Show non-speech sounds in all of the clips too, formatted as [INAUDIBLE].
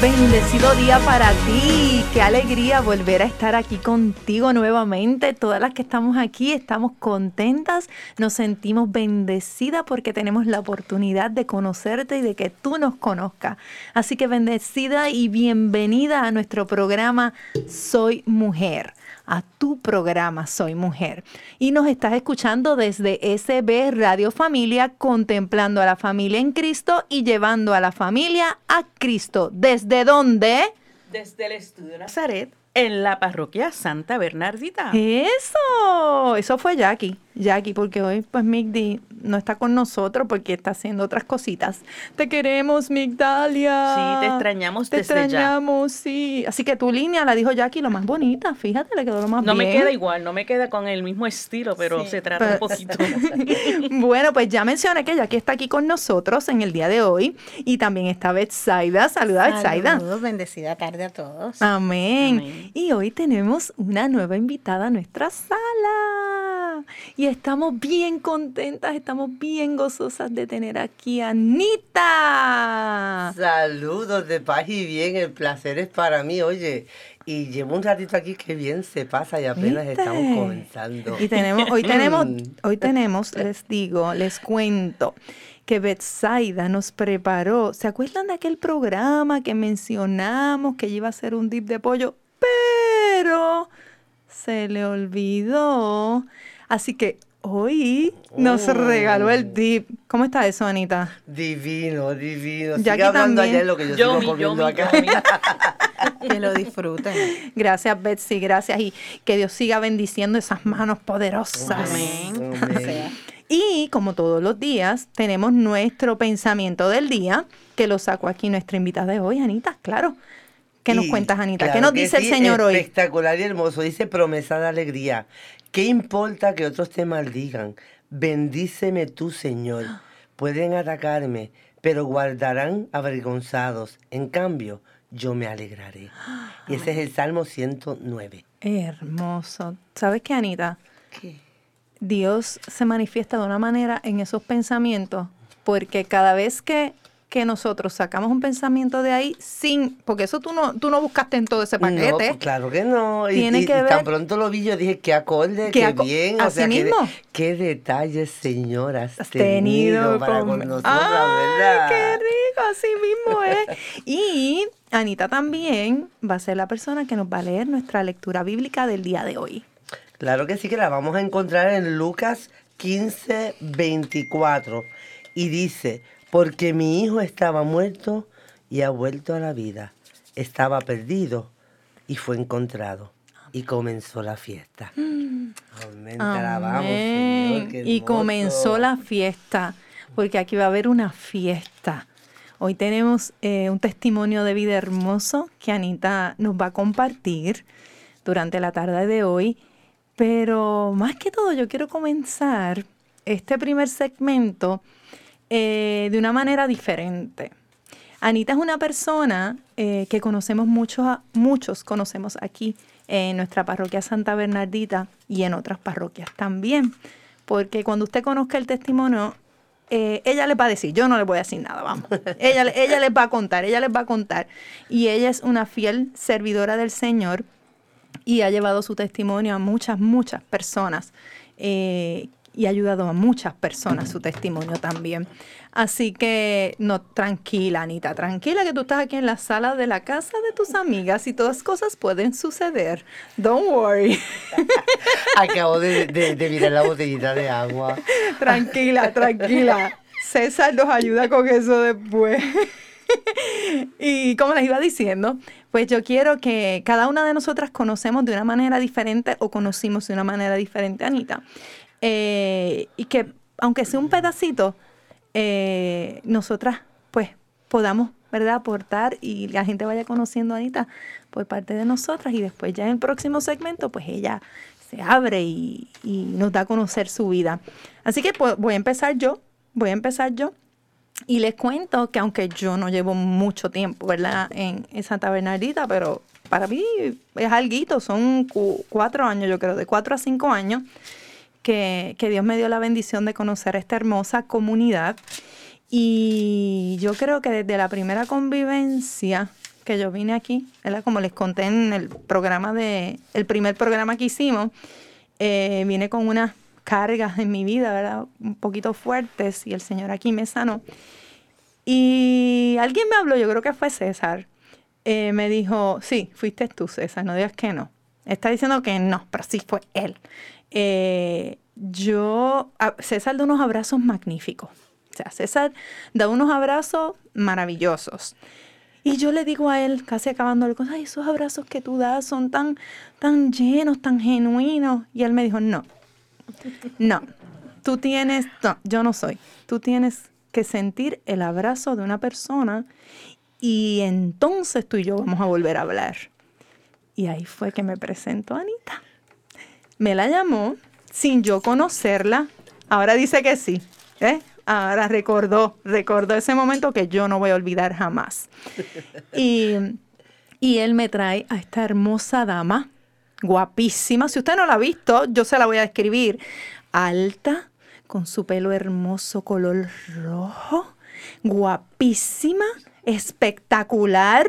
bendecido día para ti. Qué alegría volver a estar aquí contigo nuevamente. Todas las que estamos aquí estamos contentas, nos sentimos bendecidas porque tenemos la oportunidad de conocerte y de que tú nos conozcas. Así que bendecida y bienvenida a nuestro programa Soy Mujer a tu programa Soy Mujer. Y nos estás escuchando desde SB Radio Familia, contemplando a la familia en Cristo y llevando a la familia a Cristo. ¿Desde dónde? Desde el Estudio Nazaret, en la parroquia Santa Bernardita. Eso, eso fue Jackie. Jackie, porque hoy pues Migdi no está con nosotros porque está haciendo otras cositas. Te queremos, Migdalia. Sí, te extrañamos te desde extrañamos, sí. Así que tu línea la dijo Jackie lo más bonita, fíjate, le quedó lo más no bien. No me queda igual, no me queda con el mismo estilo, pero se trata un poquito. [LAUGHS] bueno, pues ya mencioné que Jackie está aquí con nosotros en el día de hoy y también está Betsaida. Saluda, Betsaida. Saludos, bendecida tarde a todos. Amén. Amén. Y hoy tenemos una nueva invitada a nuestra sala. Y estamos bien contentas, estamos bien gozosas de tener aquí a Anita. Saludos de paz y bien, el placer es para mí, oye. Y llevo un ratito aquí que bien se pasa y apenas ¿Viste? estamos comenzando. Y tenemos, hoy tenemos, Mm. hoy tenemos, les digo, les cuento que Betsaida nos preparó. ¿Se acuerdan de aquel programa que mencionamos que iba a ser un dip de pollo? Pero se le olvidó. Así que hoy nos Oh. regaló el dip. ¿Cómo está eso, Anita? Divino, divino. Jackie Sigue hablando también. allá lo que yo sigo comiendo yomi, acá. [LAUGHS] Que lo disfruten. Gracias, Betsy, gracias. Y que Dios siga bendiciendo esas manos poderosas. Amén. Y como todos los días, tenemos nuestro pensamiento del día, que lo sacó aquí nuestra invitada de hoy, Anita, claro. ¿Qué nos Y, cuentas, Anita? ¿Qué nos que dice sí, el Señor hoy? Espectacular y hermoso. Dice promesa de alegría. ¿Qué importa que otros te maldigan? Bendíceme tú, Señor. Pueden atacarme, pero guardarán avergonzados. En cambio, yo me alegraré. Y ese es el Salmo 109. Hermoso. ¿Sabes qué, Anita? ¿Qué? Dios se manifiesta de una manera en esos pensamientos, porque cada vez que, que nosotros sacamos un pensamiento de ahí, sin, porque eso tú no, tú no buscaste en todo ese paquete. No, pues, claro que no. Y, y- que y tan pronto lo vi, yo dije, qué acorde, Qué aco- bien. O así sea, qué, de- mismo. qué detalles, Señor, has, has tenido, tenido para con- con nosotros, ¡Ay, ¿verdad? qué rico! Así mismo [LAUGHS] es. Y Anita también va a ser la persona que nos va a leer nuestra lectura bíblica del día de hoy. Claro que sí, que la vamos a encontrar en Lucas 15, 24. Y dice, porque mi hijo estaba muerto y ha vuelto a la vida. Estaba perdido y fue encontrado. Y comenzó la fiesta. Amén, alabamos, Amén. Señor, qué Y comenzó la fiesta, porque aquí va a haber una fiesta. Hoy tenemos eh, un testimonio de vida hermoso que Anita nos va a compartir durante la tarde de hoy. Pero más que todo, yo quiero comenzar este primer segmento eh, de una manera diferente. Anita es una persona eh, que conocemos muchos, muchos conocemos aquí en nuestra parroquia Santa Bernardita y en otras parroquias también. Porque cuando usted conozca el testimonio, eh, ella les va a decir, yo no le voy a decir nada, vamos. ella, ella les va a contar, ella les va a contar. Y ella es una fiel servidora del Señor y ha llevado su testimonio a muchas, muchas personas y ha ayudado a muchas personas su testimonio también. Así que, no, tranquila, Anita, tranquila que tú estás aquí en la sala de la casa de tus amigas y todas cosas pueden suceder. Don't worry. [LAUGHS] Acabo de, de, de mirar la botellita de agua. tranquila, tranquila. César nos ayuda con eso después. [LAUGHS] y como les iba diciendo, pues yo quiero que cada una de nosotras conocemos de una manera diferente o conocimos de una manera diferente a Anita. Eh, y que aunque sea un pedacito, eh, nosotras pues podamos ¿verdad? Aportar y la gente vaya conociendo a Anita por parte de nosotras y después ya en el próximo segmento, pues ella se abre y, nos da a conocer su vida. Así que pues, voy a empezar yo, voy a empezar yo. Y les cuento que aunque yo no llevo mucho tiempo, ¿verdad? En, Santa Bernardita, pero para mí es algo, son cu- cuatro años, yo creo, de cuatro a cinco años, que, Dios me dio la bendición de conocer esta hermosa comunidad. Y yo creo que desde la primera convivencia que yo vine aquí, ¿verdad? como les conté en el programa de, el primer programa que hicimos, eh, vine con unas cargas en mi vida, ¿verdad? Un poquito fuertes y el Señor aquí me sanó. Y alguien me habló, yo creo que fue César, eh, me dijo, sí, fuiste tú, César, no digas que no. Está diciendo que no, pero sí fue él. Eh, yo, César da unos abrazos magníficos. O sea, César da unos abrazos maravillosos. Y yo le digo a él, casi acabando el cosa, ay, esos abrazos que tú das son tan, tan llenos, tan genuinos. Y él me dijo, no, no, tú tienes, no, yo no soy. Tú tienes que sentir el abrazo de una persona y entonces tú y yo vamos a volver a hablar. Y ahí fue que me presentó Anita. Me la llamó sin yo conocerla. Ahora dice que sí. ¿eh? Ahora recordó, recordó ese momento que yo no voy a olvidar jamás. [LAUGHS] Y, y él me trae a esta hermosa dama, guapísima. Si usted no la ha visto, yo se la voy a describir. Alta, con su pelo hermoso color rojo, guapísima, espectacular,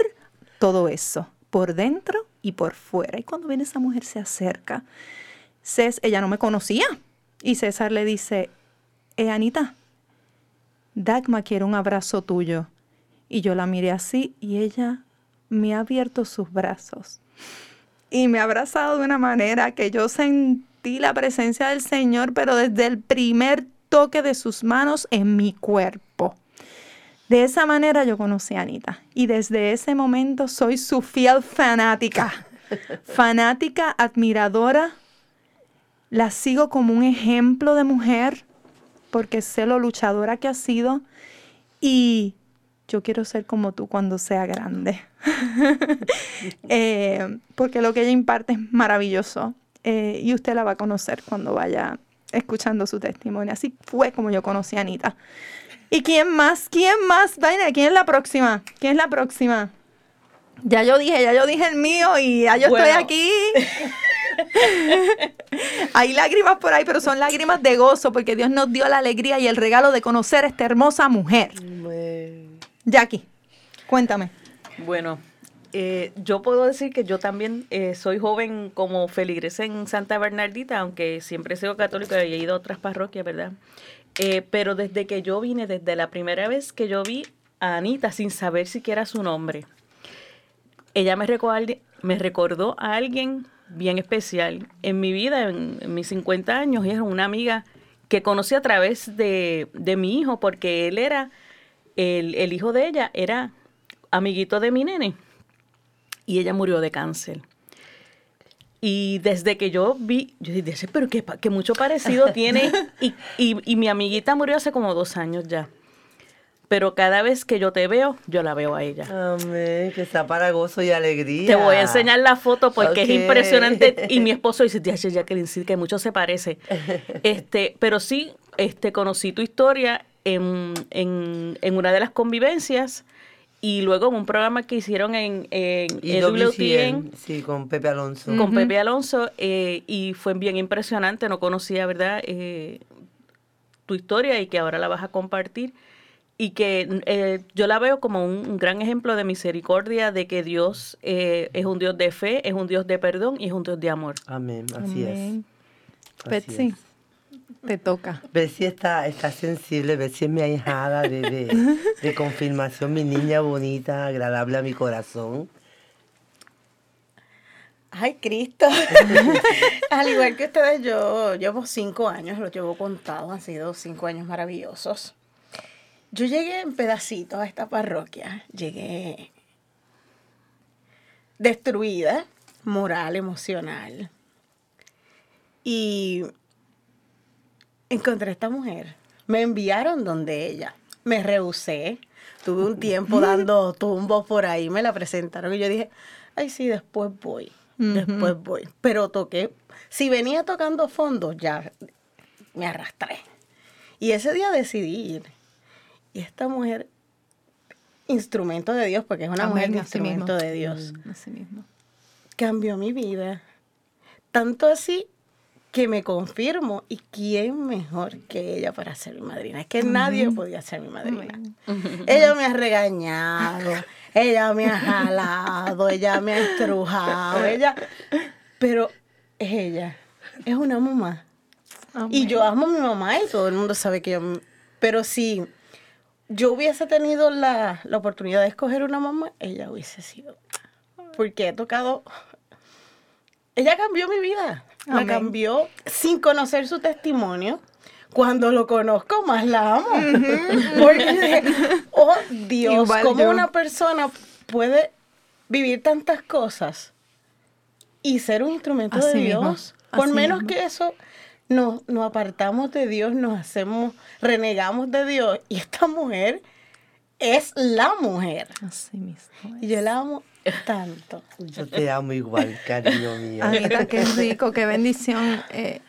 todo eso, por dentro y por fuera. Y cuando viene esa mujer se acerca, Cés, ella no me conocía. Y César le dice, eh, Anita, Dagma quiere un abrazo tuyo. Y yo la miré así y ella me ha abierto sus brazos. Y me ha abrazado de una manera que yo sentí la presencia del Señor, pero desde el primer toque de sus manos en mi cuerpo. De esa manera yo conocí a Anita. Y desde ese momento soy su fiel fanática. [LAUGHS] fanática, admiradora. La sigo como un ejemplo de mujer porque sé lo luchadora que ha sido y yo quiero ser como tú cuando sea grande. [LAUGHS] Eh, porque lo que ella imparte es maravilloso eh, y usted la va a conocer cuando vaya escuchando su testimonio. Así fue como yo conocí a Anita. ¿Y quién más? ¿Quién más? Vaina, ¿quién es la próxima? ¿Quién es la próxima? Ya yo dije, ya yo dije el mío y ya yo Bueno. estoy aquí. [LAUGHS] [LAUGHS] Hay lágrimas por ahí, pero son lágrimas de gozo porque Dios nos dio la alegría y el regalo de conocer a esta hermosa mujer. Jackie, cuéntame. Bueno, eh, yo puedo decir que yo también eh, soy joven como feligres en Santa Bernardita, aunque siempre he sido católica y he ido a otras parroquias, ¿verdad? Eh, pero desde que yo vine, desde la primera vez que yo vi a Anita sin saber siquiera su nombre, ella me recordó, me recordó a alguien bien especial en mi vida, en, en mis 50 años, y era una amiga que conocí a través de, de mi hijo, porque él era, el, el hijo de ella era amiguito de mi nene, y ella murió de cáncer. Y desde que yo vi, yo dije, pero que, que mucho parecido [LAUGHS] tiene. Y, y, y mi amiguita murió hace como dos años ya. Pero cada vez que yo te veo, yo la veo a ella. Amén, que está para gozo y alegría. Te voy a enseñar la foto porque es impresionante. Y mi [LAUGHS] esposo dice, "Tía, Jacqueline, sí, que mucho se parece. [LAUGHS] Este, pero sí, este, conocí tu historia en, en, en una de las convivencias y luego en un programa que hicieron en, en EWTN WTN, sí, con Pepe Alonso. con Pepe Alonso eh, y fue bien impresionante. No conocía, ¿verdad? Eh, tu historia y que ahora la vas a compartir. Y que eh, yo la veo como un, un gran ejemplo de misericordia, de que Dios eh, es un Dios de fe, es un Dios de perdón y es un Dios de amor. Amén, así Amén. es. Betsy, te toca. Betsy está, está sensible, Betsy es mi ahijada de, de, [LAUGHS] de confirmación, mi niña bonita, agradable a mi corazón. Ay, Cristo. [LAUGHS] Al igual que ustedes, yo llevo cinco años, los llevo contados, han sido cinco años maravillosos. Yo llegué en pedacitos a esta parroquia, llegué destruida, moral, emocional. Y encontré a esta mujer. Me enviaron donde ella. me rehusé. Tuve un tiempo dando tumbos por ahí, me la presentaron y yo dije, ay, sí, después voy, después voy. Pero toqué, si venía tocando fondo, ya me arrastré. Y ese día decidí ir. Y esta mujer, instrumento de Dios, porque es una mujer de mismo. instrumento de Dios, Así mismo. cambió mi vida. Tanto así que me confirmo, ¿y quién mejor que ella para ser mi madrina? Es que nadie podía ser mi madrina. [LAUGHS] Ella me ha regañado, ella me ha jalado, ella me ha estrujado, ella... Pero es ella, es una mamá. Y yo amo a mi mamá y todo el mundo sabe que yo... Pero si yo hubiese tenido la, la oportunidad de escoger una mamá, ella hubiese sido. Porque he tocado... Ella cambió mi vida. La cambió sin conocer su testimonio. Cuando lo conozco, más la amo. Porque oh Dios, Igual ¿cómo yo. una persona puede vivir tantas cosas y ser un instrumento Así de Dios? Por menos mismo. que eso, nos, nos apartamos de Dios, nos hacemos, renegamos de Dios. Y esta mujer es la mujer. Así mismo. Y yo la amo tanto. Yo te amo igual, cariño mío. Anita, qué rico, qué bendición. eh,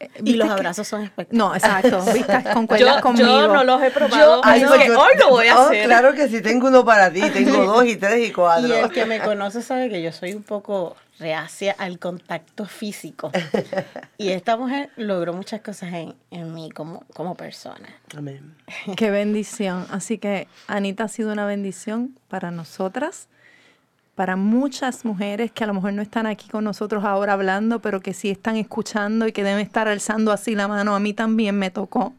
eh, Y los que- abrazos son espectaculares. No, exacto. Viste, Yo, concuerdas conmigo. yo no los he probado, Ay, así pues que yo- hoy lo voy a oh, hacer. Claro que sí, tengo uno para ti, tengo [LAUGHS] dos y tres y cuatro. Y el que me conoce sabe que yo soy un poco reacia al contacto físico. Y esta mujer logró muchas cosas en, en mí como, como persona. Amén. Qué bendición. Así que Anita ha sido una bendición para nosotras, para muchas mujeres que a lo mejor no están aquí con nosotros ahora hablando, pero que sí están escuchando y que deben estar alzando así la mano. A mí también me tocó.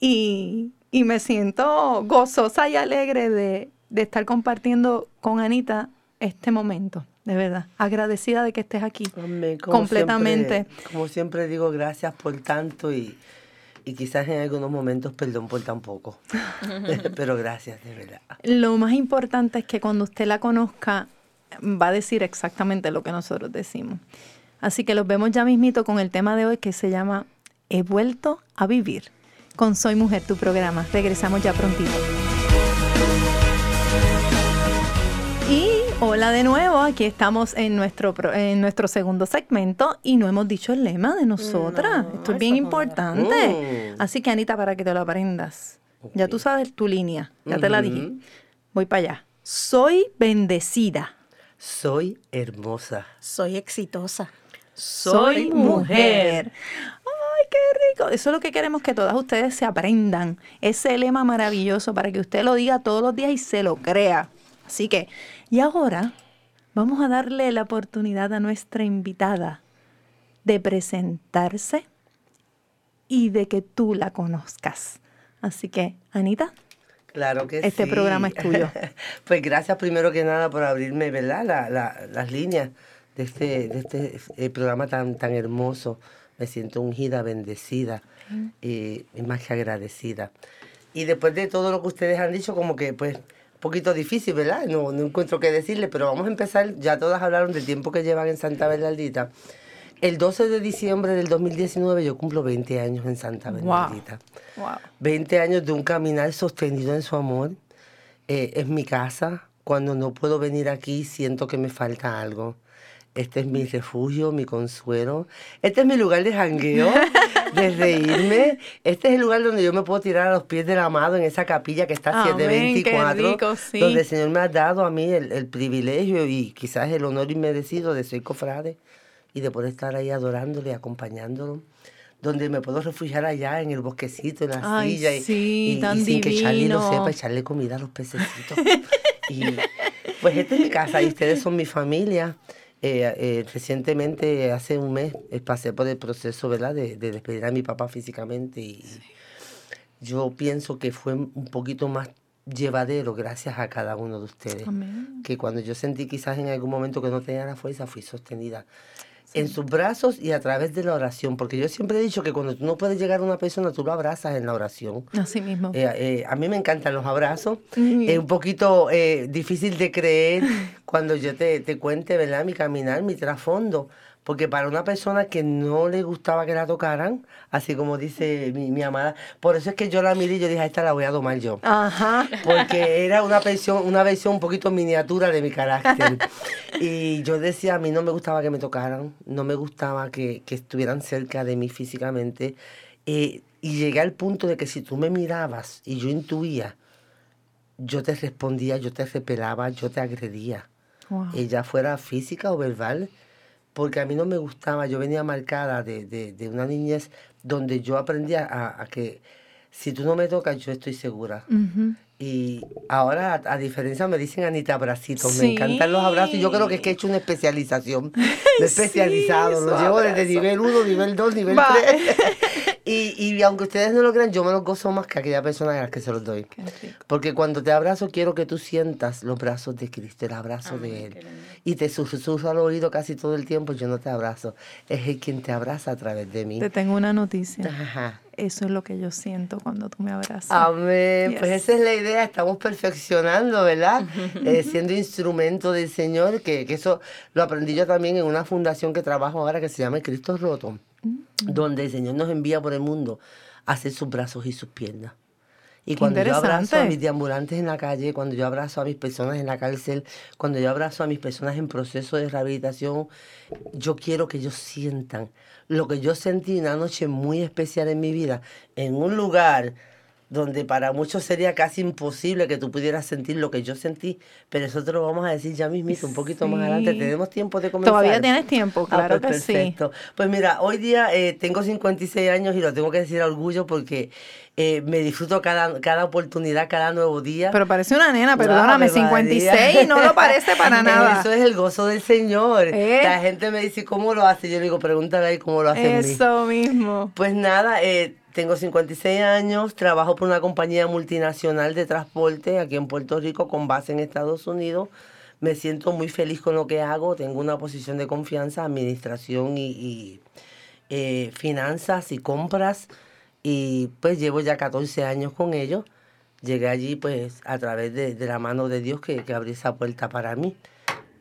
Y, y me siento gozosa y alegre de, de estar compartiendo con Anita este momento, de verdad. Agradecida de que estés aquí. Amén, como Completamente. siempre- como siempre digo, gracias por tanto y, y quizás en algunos momentos perdón por tan poco. [LAUGHS] [LAUGHS] Pero gracias, de verdad. Lo más importante es que cuando usted la conozca, va a decir exactamente lo que nosotros decimos. Así que los vemos ya mismito con el tema de hoy que se llama He vuelto a vivir. Con Soy Mujer, tu programa. Regresamos ya prontito. Hola de nuevo, aquí estamos en nuestro, en nuestro segundo segmento y no hemos dicho el lema de nosotras. Esto es bien importante. Mm. Así que Anita, para que te lo aprendas, ya tú sabes tu línea, ya te la dije. Voy para allá. Soy bendecida. Soy hermosa. Soy exitosa. Soy mujer. Ay, qué rico. Eso es lo que queremos que todas ustedes se aprendan. Ese lema maravilloso para que usted lo diga todos los días y se lo crea. Así que, y ahora vamos a darle la oportunidad a nuestra invitada de presentarse y de que tú la conozcas. Así que, Anita, Claro que Este sí. programa es tuyo. [LAUGHS] pues gracias primero que nada por abrirme, ¿verdad? La- la- las líneas de este, de este eh, programa tan, tan hermoso. Me siento ungida, bendecida y, y más que agradecida. Y después de todo lo que ustedes han dicho, como que pues un poquito difícil, ¿verdad? No, no encuentro qué decirle, pero vamos a empezar. Ya todas hablaron del tiempo que llevan en Santa Bernardita. El 12 de diciembre del 2019 yo cumplo 20 años en Santa Wow. Bernardita. wow. 20 años de un caminar sostenido en su amor. Eh, es mi casa. Cuando no puedo venir aquí, siento que me falta algo. Este es mi refugio, mi consuelo. Este es mi lugar de jangueo, [LAUGHS] de reírme. Este es el lugar donde yo me puedo tirar a los pies del amado en esa capilla que está Amén, qué 724. rico, sí. Donde el Señor me ha dado a mí el, el privilegio y quizás el honor inmerecido de ser cofrade y de poder estar ahí adorándole, acompañándolo. Donde me puedo refugiar allá en el bosquecito, en la Ay, silla. sí, y, tan y sin que Charlie lo sepa, echarle comida a los pececitos. y pues esta es mi casa y ustedes son mi familia. Eh, eh, recientemente, hace un mes, eh, pasé por el proceso, ¿verdad?, de, de despedir a mi papá físicamente y yo pienso que fue un poquito más llevadero gracias a cada uno de ustedes. Amén. Que cuando yo sentí quizás en algún momento que no tenía la fuerza, fui sostenida en sus brazos y a través de la oración. Porque yo siempre he dicho que cuando tú no puedes llegar a una persona, tú lo abrazas en la oración. Así mismo. Eh, eh, a mí me encantan los abrazos. Mm. Es un poquito eh, difícil de creer cuando yo te, te cuente, ¿verdad? Mi caminar, mi trasfondo. Porque para una persona que no le gustaba que la tocaran, así como dice mi, mi amada, por eso es que yo la miré y yo dije, "A esta la voy a tomar yo. Ajá. Porque era una versión, una versión un poquito miniatura de mi carácter. [LAUGHS] Y yo decía, a mí no me gustaba que me tocaran, no me gustaba que, que estuvieran cerca de mí físicamente. Eh, y llegué al punto de que si tú me mirabas y yo intuía, yo te respondía, yo te repelaba, yo te agredía. Wow. Ella fuera física o verbal, porque a mí no me gustaba, yo venía marcada de, de, de una niñez donde yo aprendía a, a que si tú no me tocas, yo estoy segura. Y ahora, a, a diferencia, me dicen Anita abracitos. Sí. Me encantan los abrazos. y Yo creo que es que he hecho una especialización. [LAUGHS] He especializado. Lo suave llevo desde nivel 1, nivel 2, nivel Va. 3. [LAUGHS] y, y aunque ustedes no lo crean, yo me los gozo más que aquella persona a la que se los doy. Porque cuando te abrazo, quiero que tú sientas los brazos de Cristo, el abrazo de Él. Y te susurro al oído casi todo el tiempo, yo no te abrazo. Es Él quien te abraza a través de mí. Te tengo una noticia. Ajá. Eso es lo que yo siento cuando tú me abrazas. Amén. Pues Yes. esa es la idea, estamos perfeccionando, ¿verdad? [LAUGHS] Eh, siendo instrumento del Señor, que, que eso lo aprendí yo también en una fundación que trabajo ahora que se llama Cristo Roto. Donde el Señor nos envía por el mundo a hacer sus brazos y sus piernas. Y Qué cuando yo abrazo a mis deambulantes en la calle, cuando yo abrazo a mis personas en la cárcel, cuando yo abrazo a mis personas en proceso de rehabilitación, yo quiero que ellos sientan lo que yo sentí una noche muy especial en mi vida, en un lugar donde para muchos sería casi imposible que tú pudieras sentir lo que yo sentí, pero eso te lo vamos a decir ya mismito, un poquito más adelante. Sí. Tenemos tiempo de comenzar. Todavía tienes tiempo, Ah, claro pues que sí. perfecto. Pues mira, hoy día eh, tengo 56 años y lo tengo que decir a orgullo porque eh, me disfruto cada, cada oportunidad, cada nuevo día. Pero parece una nena, perdóname, Ave 56 María. no lo parece para [LAUGHS] nada. Eso es el gozo del Señor. ¿Eh? La gente me dice, ¿cómo lo hace? Yo le digo, pregúntale ahí cómo lo hace. Eso mismo. Pues nada, eh, tengo 56 años, trabajo por una compañía multinacional de transporte aquí en Puerto Rico con base en Estados Unidos. Me siento muy feliz con lo que hago, tengo una posición de confianza, administración y, y, eh, finanzas y compras y pues llevo ya 14 años con ellos. Llegué allí pues a través de, de la mano de Dios que, que abrió esa puerta para mí.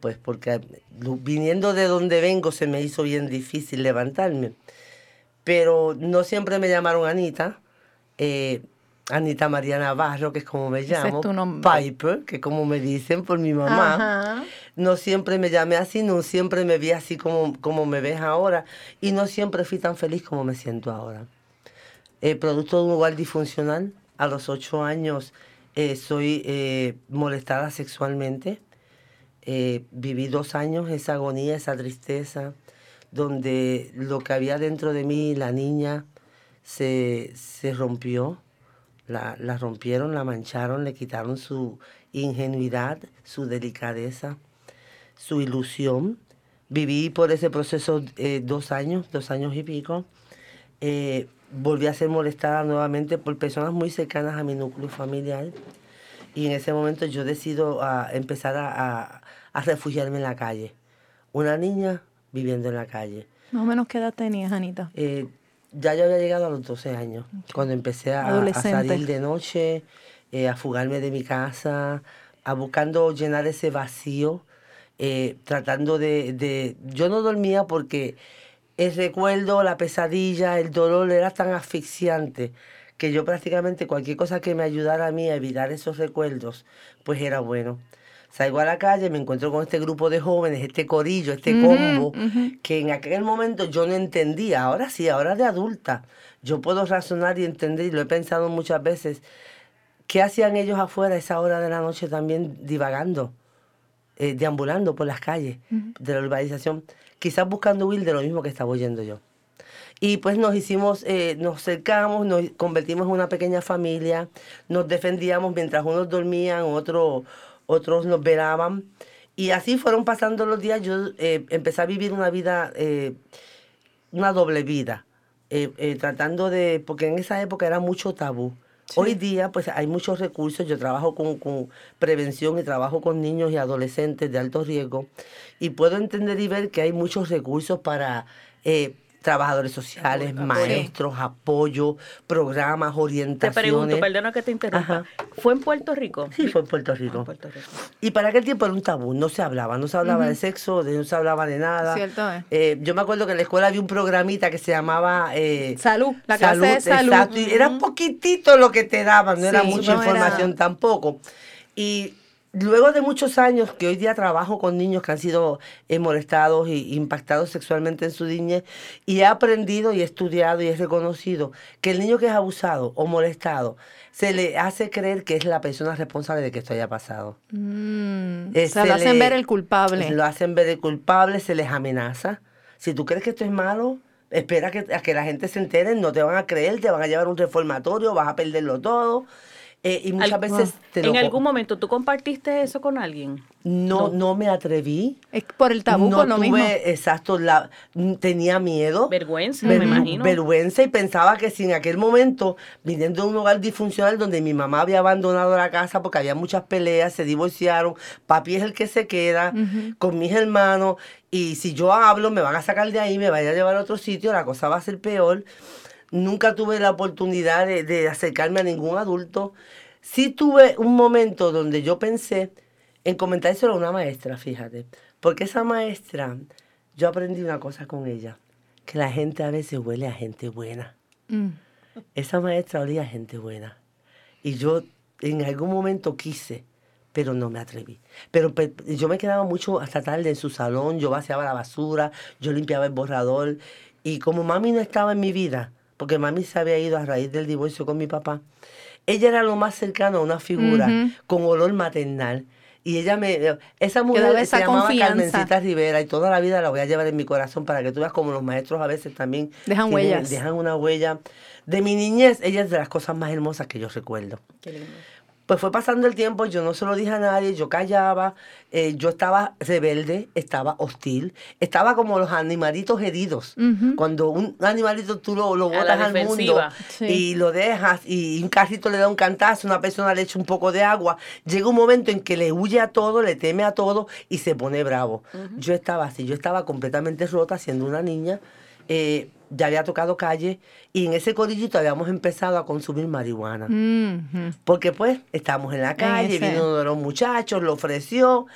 Pues porque viniendo de donde vengo se me hizo bien difícil levantarme pero no siempre me llamaron Anita. eh, Anita María Navarro, que es como me es llamo. tu nombre. Piper, que es como me dicen por mi mamá. Ajá. No siempre me llamé así, no siempre me vi así como, como me ves ahora. Y no siempre fui tan feliz como me siento ahora. Eh, producto de un hogar disfuncional, a los ocho años eh, soy eh, molestada sexualmente. Eh, viví dos años esa agonía, esa tristeza, donde lo que había dentro de mí, la niña, se, se rompió. La, la rompieron, la mancharon, le quitaron su ingenuidad, su delicadeza, su ilusión. Viví por ese proceso eh, dos años, dos años y pico. Eh, volví a ser molestada nuevamente por personas muy cercanas a mi núcleo familiar. Y en ese momento yo decido ah, empezar a, a- a refugiarme en la calle. Una niña viviendo en la calle. Más o menos qué edad tenías, Anita. Eh, ya yo había llegado a los 12 años, cuando empecé a, a salir de noche, eh, a fugarme de mi casa, a buscando llenar ese vacío, eh, tratando de, de... Yo no dormía porque el recuerdo, la pesadilla, el dolor era tan asfixiante que yo prácticamente cualquier cosa que me ayudara a mí a evitar esos recuerdos, pues era bueno. Salgo a la calle, me encuentro con este grupo de jóvenes, este corillo, este Ujú, combo, ujú. que en aquel momento yo no entendía. Ahora sí, ahora de adulta, yo puedo razonar y entender, y lo he pensado muchas veces, ¿qué hacían ellos afuera a esa hora de la noche también divagando, eh, deambulando por las calles de la urbanización? Quizás buscando huir de lo mismo que estaba oyendo yo. Y pues nos hicimos, eh, nos cercamos, nos convertimos en una pequeña familia, nos defendíamos mientras unos dormían, otros, otros nos velaban. Y así fueron pasando los días, yo eh, empecé a vivir una vida, eh, una doble vida, eh, tratando de, porque en esa época era mucho tabú. Hoy día pues hay muchos recursos, yo trabajo con, con prevención y trabajo con niños y adolescentes de alto riesgo y puedo entender y ver que hay muchos recursos para eh, trabajadores sociales, maestros, apoyo, programas, Te orientaciones. pregunto, perdona que te interrumpa. Ajá. ¿Fue en Puerto Rico? Sí, fue en Puerto Rico. En Puerto Rico. Y para aquel tiempo era un tabú, no se hablaba, no se hablaba de sexo, no se hablaba de nada. Cierto es. Eh, yo me acuerdo que en la escuela había un programita que se llamaba eh, Salud, la clase de salud. Exacto, y era poquitito lo que te daban, no era mucha no era- información tampoco. Y luego de muchos años que hoy día trabajo con niños que han sido eh, molestados y impactados sexualmente en su niñez, y he aprendido y he estudiado y he reconocido que el niño que es abusado o molestado se le hace creer que es la persona responsable de que esto haya pasado. Mm, Eh, o sea, se lo hacen le- ver el culpable. Lo hacen ver el culpable, se les amenaza. Si tú crees que esto es malo, espera que, a que la gente se entere, no te van a creer, te van a llevar a un reformatorio, vas a perderlo todo. Eh, y muchas Al- veces te lo ¿En algún momento tú compartiste eso con alguien? no, no me atreví. Es por el tabú, no por lo tuve, mismo. exacto, la, mm, tenía miedo. Vergüenza, ver- me imagino. Vergüenza y pensaba que si en aquel momento, viniendo de un hogar disfuncional donde mi mamá había abandonado la casa porque había muchas peleas, se divorciaron, papi es el que se queda con mis hermanos y si yo hablo me van a sacar de ahí, me van a llevar a otro sitio, la cosa va a ser peor. Nunca tuve la oportunidad de, de acercarme a ningún adulto. Sí tuve un momento donde yo pensé en comentárselo a una maestra, fíjate. Porque esa maestra, yo aprendí una cosa con ella, que la gente a veces huele a gente buena. Mm. Esa maestra olía a gente buena. Y yo en algún momento quise, pero no me atreví. Pero pe- yo me quedaba mucho hasta tarde en su salón, yo vaciaba la basura, yo limpiaba el borrador. Y como mami no estaba en mi vida, porque mami se había ido a raíz del divorcio con mi papá, ella era lo más cercano a una figura con olor maternal. Y ella me, esa mujer daba se esa llamaba confianza. Carmencita Rivera y toda la vida la voy a llevar en mi corazón para que tú veas como los maestros a veces también Dejan tienen- huellas. dejan una huella. De mi niñez, ella es de las cosas más hermosas que yo recuerdo. Qué lindo. Pues fue pasando el tiempo, yo no se lo dije a nadie, yo callaba, eh, yo estaba rebelde, estaba hostil, estaba como los animalitos heridos. Cuando un animalito tú lo, botas al mundo. Sí. y lo dejas y un carrito le da un cantazo, una persona le echa un poco de agua, llega un momento en que le huye a todo, le teme a todo y se pone bravo. Yo estaba así, yo estaba completamente rota siendo una niña. eh, ya había tocado calle y en ese corillito habíamos empezado a consumir marihuana. Porque pues estábamos en la calle, ese. vino uno de los muchachos, lo ofreció.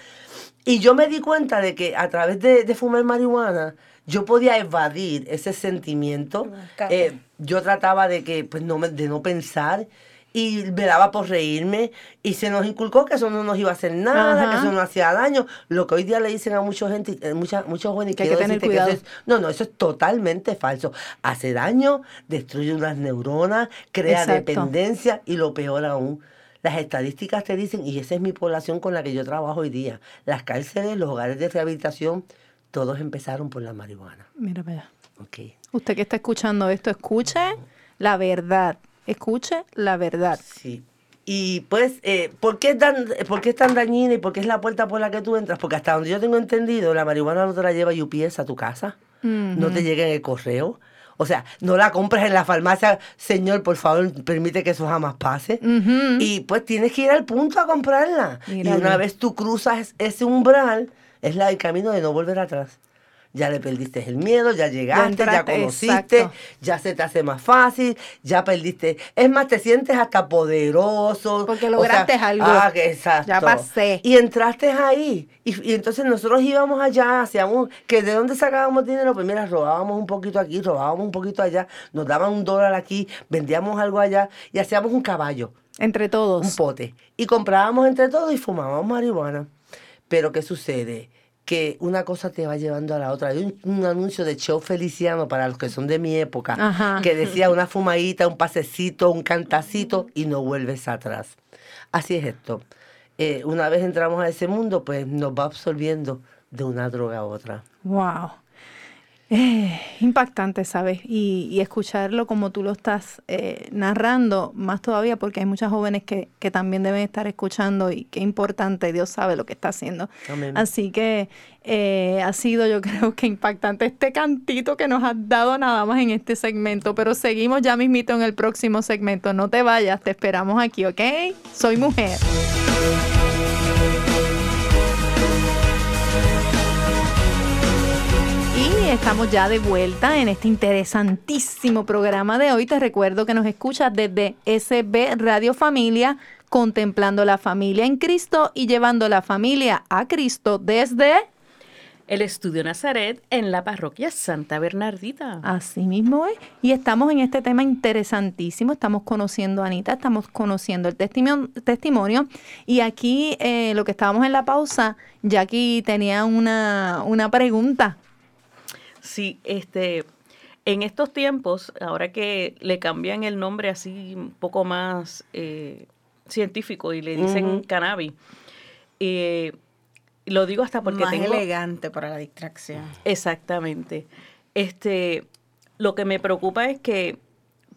Y yo me di cuenta de que a través de, de fumar marihuana, yo podía evadir ese sentimiento. escape. Eh, yo trataba de que, pues, no me- de no pensar. Y me daba por reírme. Y se nos inculcó que eso no nos iba a hacer nada, Ajá. que eso no hacía daño. Lo que hoy día le dicen a mucha gente, eh, mucha, muchos jóvenes, Que hay que tener que cuidado. es- no, no, eso es totalmente falso. Hace daño, destruye unas neuronas, crea Exacto. dependencia y lo peor aún, las estadísticas te dicen, y esa es mi población con la que yo trabajo hoy día, las cárceles, los hogares de rehabilitación, todos empezaron por la marihuana. Mira. Ok. Usted que está escuchando esto, escuche la verdad. Escuche la verdad. Sí. Y pues, eh, ¿por, qué es tan, ¿por qué es tan dañina y por qué es la puerta por la que tú entras? Porque hasta donde yo tengo entendido, la marihuana no te la lleva UPS a tu casa, no te llega en el correo. O sea, no la compras en la farmacia, señor, por favor, permite que eso jamás pase. Y pues tienes que ir al punto a comprarla. Y una vez tú cruzas ese umbral, es la, el camino de no volver atrás. Ya le perdiste el miedo, ya llegaste, ya, conociste, exacto. ya se te hace más fácil, ya perdiste. Es más, te sientes hasta poderoso. Porque o sea, lograste algo. Ah, que exacto. Ya pasé. Y entraste ahí. Y, y entonces nosotros íbamos allá, hacíamos, que de dónde sacábamos dinero, pues mira, robábamos un poquito aquí, robábamos un poquito allá, nos daban un dólar aquí, vendíamos algo allá y hacíamos un caballo Entre todos. un pote. Y comprábamos entre todos y fumábamos marihuana. Pero ¿qué sucede? Que una cosa te va llevando a la otra. Hay un, un anuncio de show feliciano para los que son de mi época, Ajá. que decía una fumadita, un pasecito, un cantacito y no vuelves atrás. Así es esto. Eh, una vez entramos a ese mundo, pues nos va absorbiendo de una droga a otra. Wow. Eh, impactante, ¿sabes? Y, y escucharlo como tú lo estás eh, narrando, más todavía porque hay muchas jóvenes que, que también deben estar escuchando y qué importante, Dios sabe lo que está haciendo. Amén. Así que eh, ha sido yo [LAUGHS] creo que impactante este cantito que nos has dado nada más en este segmento, pero seguimos ya mismito en el próximo segmento. No te vayas, te esperamos aquí, ¿ok? Soy mujer. Estamos ya de vuelta en este interesantísimo programa de hoy. Te recuerdo que nos escuchas desde SB Radio Familia, contemplando la familia en Cristo y llevando la familia a Cristo desde... El Estudio Nazaret en la parroquia Santa Bernardita. Así mismo es. Y estamos en este tema interesantísimo. Estamos conociendo a Anita, estamos conociendo el testimonio. testimonio y aquí, eh, lo que estábamos en la pausa, Jackie tenía una, una pregunta. Sí, este, en estos tiempos, ahora que le cambian el nombre así un poco más eh, científico y le dicen cannabis, eh, lo digo hasta porque Más tengo... elegante para la distracción. Exactamente. Este, lo que me preocupa es que,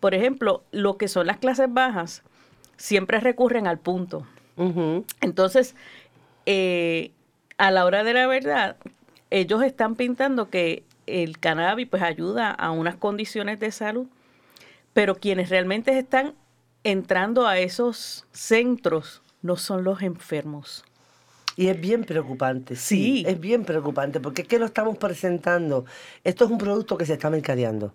por ejemplo, lo que son las clases bajas siempre recurren al punto. Entonces, eh, a la hora de la verdad, ellos están pintando que el cannabis pues ayuda a unas condiciones de salud, pero quienes realmente están entrando a esos centros no son los enfermos. Y es bien preocupante, sí, Sí. es bien preocupante, porque es que lo estamos presentando. Esto es un producto que se está mercadeando.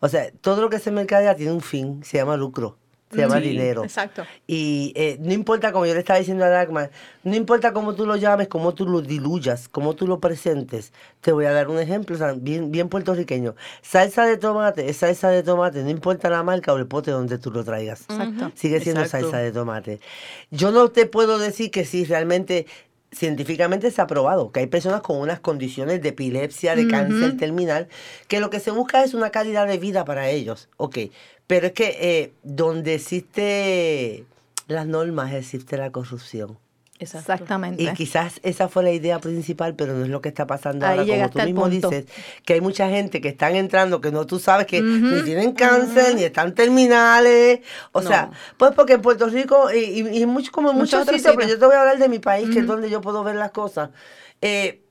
O sea, todo lo que se mercadea tiene un fin, se llama lucro, se llama Sí, dinero. Exacto. Y eh, no importa, como yo le estaba diciendo a Dagmar, no importa cómo tú lo llames, cómo tú lo diluyas, cómo tú lo presentes. Te voy a dar un ejemplo o sea, bien, bien puertorriqueño. Salsa de tomate es salsa de tomate, no importa la marca o el pote donde tú lo traigas. Exacto. Sigue siendo Exacto. salsa de tomate. Yo no te puedo decir que sí, realmente científicamente se ha probado que hay personas con unas condiciones de epilepsia, de cáncer terminal, que lo que se busca es una calidad de vida para ellos. Ok, pero es que eh, donde existe las normas existe la corrupción. Exacto. Exactamente. Y quizás esa fue la idea principal, pero no es lo que está pasando Ahí ahora, como tú mismo punto. dices, que hay mucha gente que están entrando que no tú sabes que ni tienen cáncer, ni están terminales. O No. sea, pues porque en Puerto Rico, y, y- y mucho, como en Muchos sitios, pero yo te voy a hablar de mi país, que es donde yo puedo ver las cosas. Eh,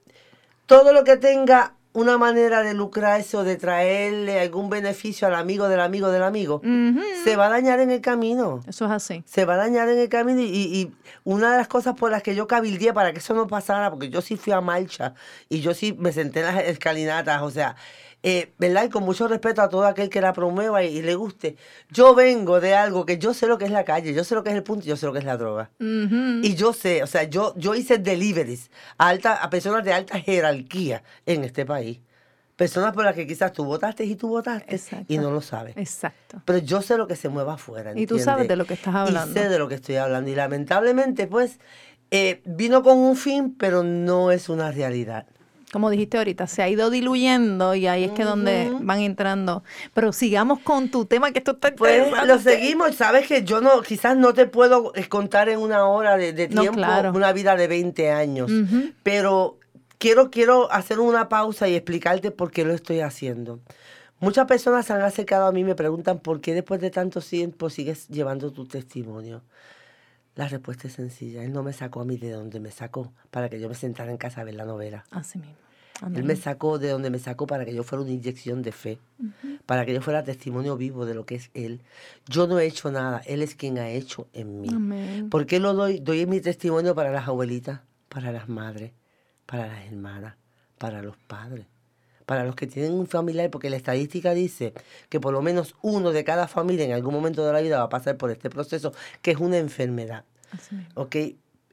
todo lo que tenga una manera de lucrarse o de traerle algún beneficio al amigo del amigo del amigo, se va a dañar en el camino Eso es así. se va a dañar en el camino y una de las cosas por las que yo cabildeé para que eso no pasara, porque yo sí fui a marcha y yo sí me senté en las escalinatas, o sea, eh, ¿verdad? Y con mucho respeto a todo aquel que la promueva y, y le guste. Yo vengo de algo que yo sé lo que es la calle, yo sé lo que es el punto yo sé lo que es la droga. Ujú. Y yo sé, o sea, yo, yo hice deliveries a, alta, a personas de alta jerarquía en este país. Personas por las que quizás tú votaste y tú votaste Exacto. y no lo sabes. Exacto. Pero yo sé lo que se mueva afuera. Y tú sabes ¿entiendes? de lo que estás hablando. Y sé de lo que estoy hablando. Y lamentablemente, pues, eh, vino con un fin, pero no es una realidad. Como dijiste ahorita, se ha ido diluyendo y ahí es que donde van entrando. Pero sigamos con tu tema, que esto está Pues lo seguimos, sabes que yo no, quizás no te puedo eh, contar en una hora de, de No, tiempo claro. una vida de 20 años, Ujú. pero quiero, quiero hacer una pausa y explicarte por qué lo estoy haciendo. Muchas personas se han acercado a mí y me preguntan por qué después de tanto tiempo sigues llevando tu testimonio. La respuesta es sencilla. Él no me sacó a mí de donde me sacó para que yo me sentara en casa a ver la novela. Así mismo. Él me sacó de donde me sacó para que yo fuera una inyección de fe, para que yo fuera testimonio vivo de lo que es Él. Yo no he hecho nada, Él es quien ha hecho en mí. Amén. ¿Por qué lo doy? Doy mi testimonio para las abuelitas, para las madres, para las hermanas, para los padres, para los que tienen un familiar, porque la estadística dice que por lo menos uno de cada familia en algún momento de la vida va a pasar por este proceso, que es una enfermedad. Así. ¿ok?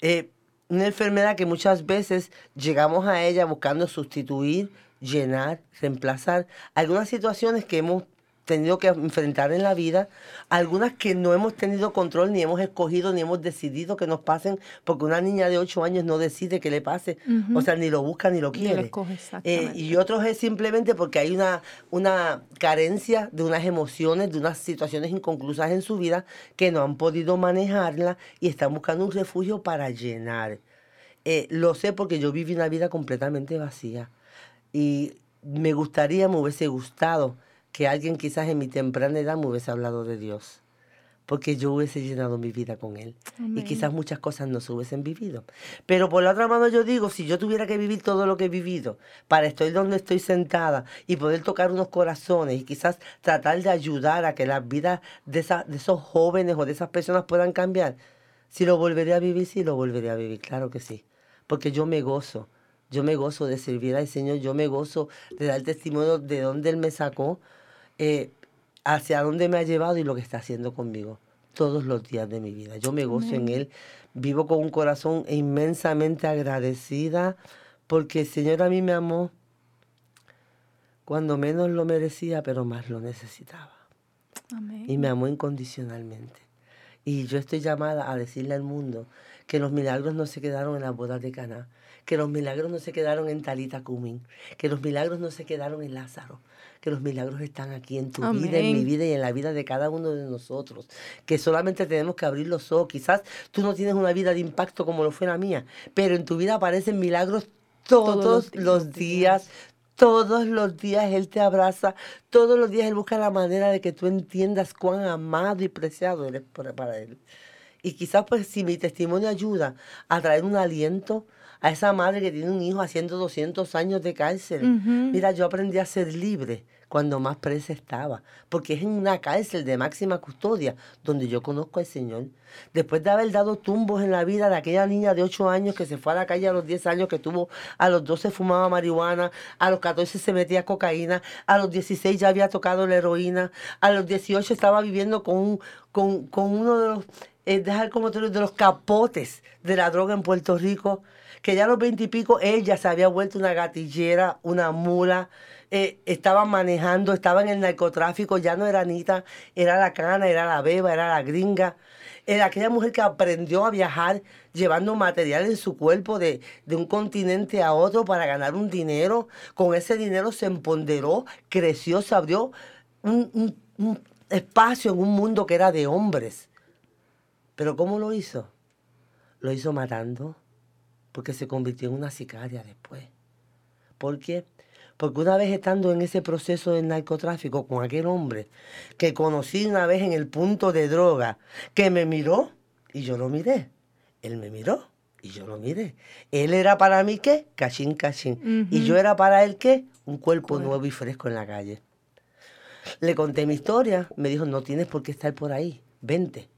Eh, una enfermedad que muchas veces llegamos a ella buscando sustituir, llenar, reemplazar algunas situaciones que hemos tenido que enfrentar en la vida, algunas que no hemos tenido control, ni hemos escogido, ni hemos decidido que nos pasen, porque una niña de 8 años no decide que le pase, Ujú. o sea, ni lo busca ni lo quiere. Eh, y otros es simplemente porque hay una, una carencia de unas emociones, de unas situaciones inconclusas en su vida que no han podido manejarla y están buscando un refugio para llenar. Eh, lo sé porque yo viví una vida completamente vacía y me gustaría, me hubiese gustado que alguien quizás en mi temprana edad me hubiese hablado de Dios porque yo hubiese llenado mi vida con Él. Y quizás muchas cosas no se hubiesen vivido. Pero por la otra mano yo digo, si yo tuviera que vivir todo lo que he vivido, para estar donde estoy sentada y poder tocar unos corazones y quizás tratar de ayudar a que las vidas de, esa- de esos jóvenes o de esas personas puedan cambiar, si lo volveré a vivir, sí lo volveré a vivir, claro que sí. Porque yo me gozo Yo me gozo de servir al Señor, yo me gozo de dar testimonio de dónde Él me sacó, eh, hacia dónde me ha llevado y lo que está haciendo conmigo todos los días de mi vida. Yo me gozo en Él, vivo con un corazón inmensamente agradecida porque el Señor a mí me amó cuando menos lo merecía, pero más lo necesitaba. Y me amó incondicionalmente. Y yo estoy llamada a decirle al mundo que los milagros no se quedaron en las bodas de Caná, que los milagros no se quedaron en Talita Cumin, que los milagros no se quedaron en Lázaro, que los milagros están aquí en tu vida, en mi vida y en la vida de cada uno de nosotros, que solamente tenemos que abrir los ojos. Quizás tú no tienes una vida de impacto como lo fue la mía, pero en tu vida aparecen milagros todos, los días, todos los días Él te abraza, todos los días Él busca la manera de que tú entiendas cuán amado y preciado eres para Él. Y quizás pues si mi testimonio ayuda a traer un aliento a esa madre que tiene un hijo haciendo 200 años de cárcel. Mira, yo aprendí a ser libre cuando más presa estaba, porque es en una cárcel de máxima custodia donde yo conozco al Señor. Después de haber dado tumbos en la vida de aquella niña de 8 años que se fue a la calle a los 10 años, que tuvo, a los 12 fumaba marihuana, a los 14 se metía cocaína, a los 16 ya había tocado la heroína, a los 18 estaba viviendo con, con, con uno de los, eh, dejar como de los capotes de la droga en Puerto Rico, que ya a los 20 y pico ella se había vuelto una gatillera, una mula, eh, estaba manejando, estaba en el narcotráfico, ya no era Anita, era la cana, era la beba, era la gringa. Era aquella mujer que aprendió a viajar llevando material en su cuerpo de, un continente a otro para ganar un dinero. Con ese dinero se empoderó, creció, se abrió un, un espacio en un mundo que era de hombres. Pero ¿cómo lo hizo? Lo hizo matando, porque se convirtió en una sicaria después. ¿Por qué? Porque una vez estando en ese proceso del narcotráfico con aquel hombre que conocí una vez en el punto de droga, que me miró y yo lo miré. Él me miró y yo lo miré. Él era para mí qué? Cachín, cachín. Y yo era para él qué? Un cuerpo nuevo y fresco en la calle. Le conté mi historia, me dijo, no tienes por qué estar por ahí, vente.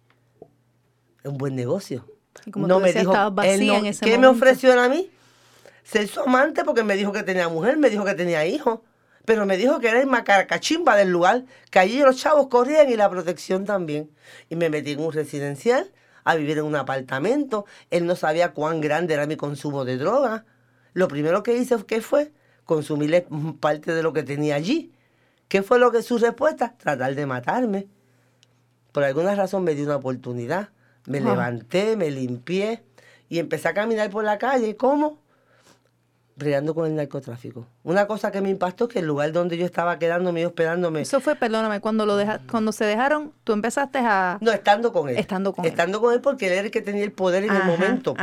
Un buen negocio. no me dijo, ¿qué me ofreció a mí? ser su amante porque me dijo que tenía mujer, me dijo que tenía hijos, pero me dijo que era el macaracachimba del lugar, que allí los chavos corrían y la protección también. Y me metí en un residencial a vivir en un apartamento. Él no sabía cuán grande era mi consumo de droga. Lo primero que hice, ¿qué fue? Consumirle parte de lo que tenía allí. ¿Qué fue lo que su respuesta? Tratar de matarme. Por alguna razón me dio una oportunidad. Me levanté, me limpié y empecé a caminar por la calle. ¿Cómo? brigando con el narcotráfico. Una cosa que me impactó es que el lugar donde yo estaba quedándome y hospedándome. Eso fue, perdóname, cuando lo deja, cuando se dejaron, tú empezaste a. No, estando con él. Estando con él. Estando con él porque él era el que tenía el poder en el momento.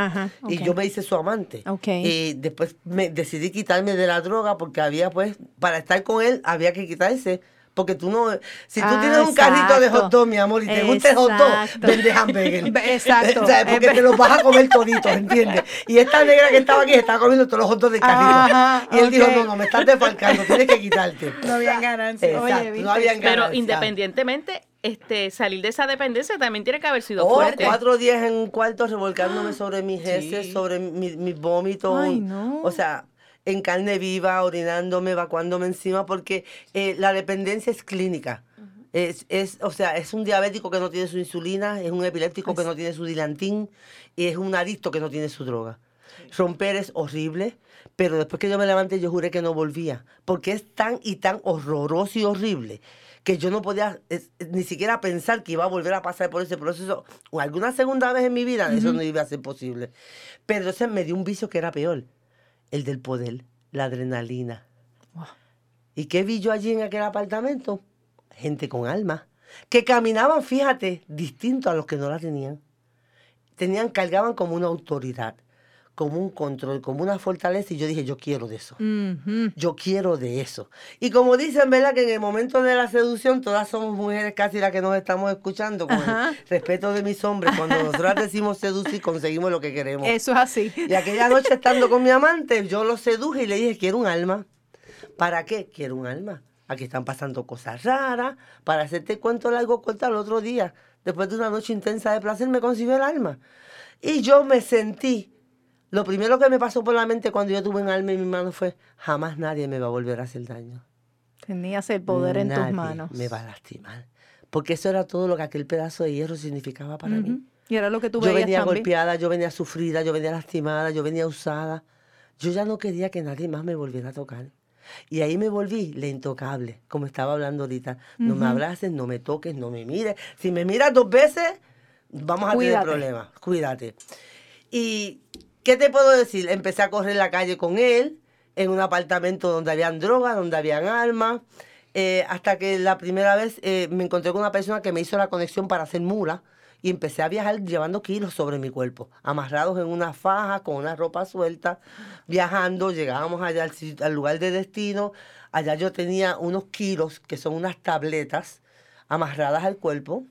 Y yo me hice su amante. Y después me decidí quitarme de la droga porque había, pues, para estar con él había que quitarse porque tú no. Si tú tienes un carrito de hot dog, mi amor, y te gusta el hot dog, vende hamburger. Exacto. [LAUGHS] [LAUGHS] Porque te los vas a comer toditos, ¿entiendes? [LAUGHS] Y esta negra que estaba aquí estaba comiendo todos los hot dogs del carrito. y él dijo: No, no, me estás defalcando, tienes que quitarte. No habían ganancias. Exacto, no habían ganancias. Pero independientemente, este, salir de esa dependencia también tiene que haber sido oh, fuerte. cuatro días en un cuarto revolcándome [GASPS] sobre mis heces, sobre mis mi vómitos. Ay, no. O sea, en carne viva, orinándome, evacuándome encima, porque eh, la dependencia es clínica. Es, es, o sea, es un diabético que no tiene su insulina, es un epiléptico que no tiene su dilantín y es un adicto que no tiene su droga. Romper es horrible, pero después que yo me levanté yo juré que no volvía, porque es tan y tan horroroso y horrible que yo no podía ni siquiera pensar que iba a volver a pasar por ese proceso o alguna segunda vez en mi vida, eso no iba a ser posible. Pero entonces me dio un vicio que era peor, el del poder, la adrenalina. ¿Y qué vi yo allí en aquel apartamento? Gente con alma, que caminaban, fíjate, distinto a los que no la tenían. Tenían, cargaban como una autoridad como un control, como una fortaleza, y yo dije, yo quiero de eso. Yo quiero de eso. Y como dicen, ¿verdad? Que en el momento de la seducción, todas somos mujeres casi las que nos estamos escuchando, con el respeto de mis hombres, cuando nosotras [LAUGHS] decimos seducir, conseguimos lo que queremos. Eso es así. Y aquella noche estando con mi amante, yo lo seduje y le dije, quiero un alma. ¿Para qué? Quiero un alma. Aquí están pasando cosas raras. Para hacerte cuento largo, corta el otro día. Después de una noche intensa de placer, me consiguió el alma. Y yo me sentí Lo primero que me pasó por la mente cuando yo tuve un alma en mi mano fue, jamás nadie me va a volver a hacer daño. Tenías el poder en tus manos. me va a lastimar. Porque eso era todo lo que aquel pedazo de hierro significaba para mí. Y era lo que tú Yo venía también. golpeada, yo venía sufrida, yo venía lastimada, yo venía usada. Yo ya no quería que nadie más me volviera a tocar. Y ahí me volví la intocable, como estaba hablando ahorita. No me abraces, no me toques, no me mires. Si me miras dos veces, vamos a tener problemas. Cuídate. ¿Y qué te puedo decir? Empecé a correr la calle con él, en un apartamento donde habían drogas, donde habían armas, eh, hasta que la primera vez eh, me encontré con una persona que me hizo la conexión para hacer mula y empecé a viajar llevando kilos sobre mi cuerpo, amarrados en una faja, con una ropa suelta, viajando, llegábamos allá al, al lugar de destino, allá yo tenía unos kilos, que son unas tabletas, amarradas al cuerpo.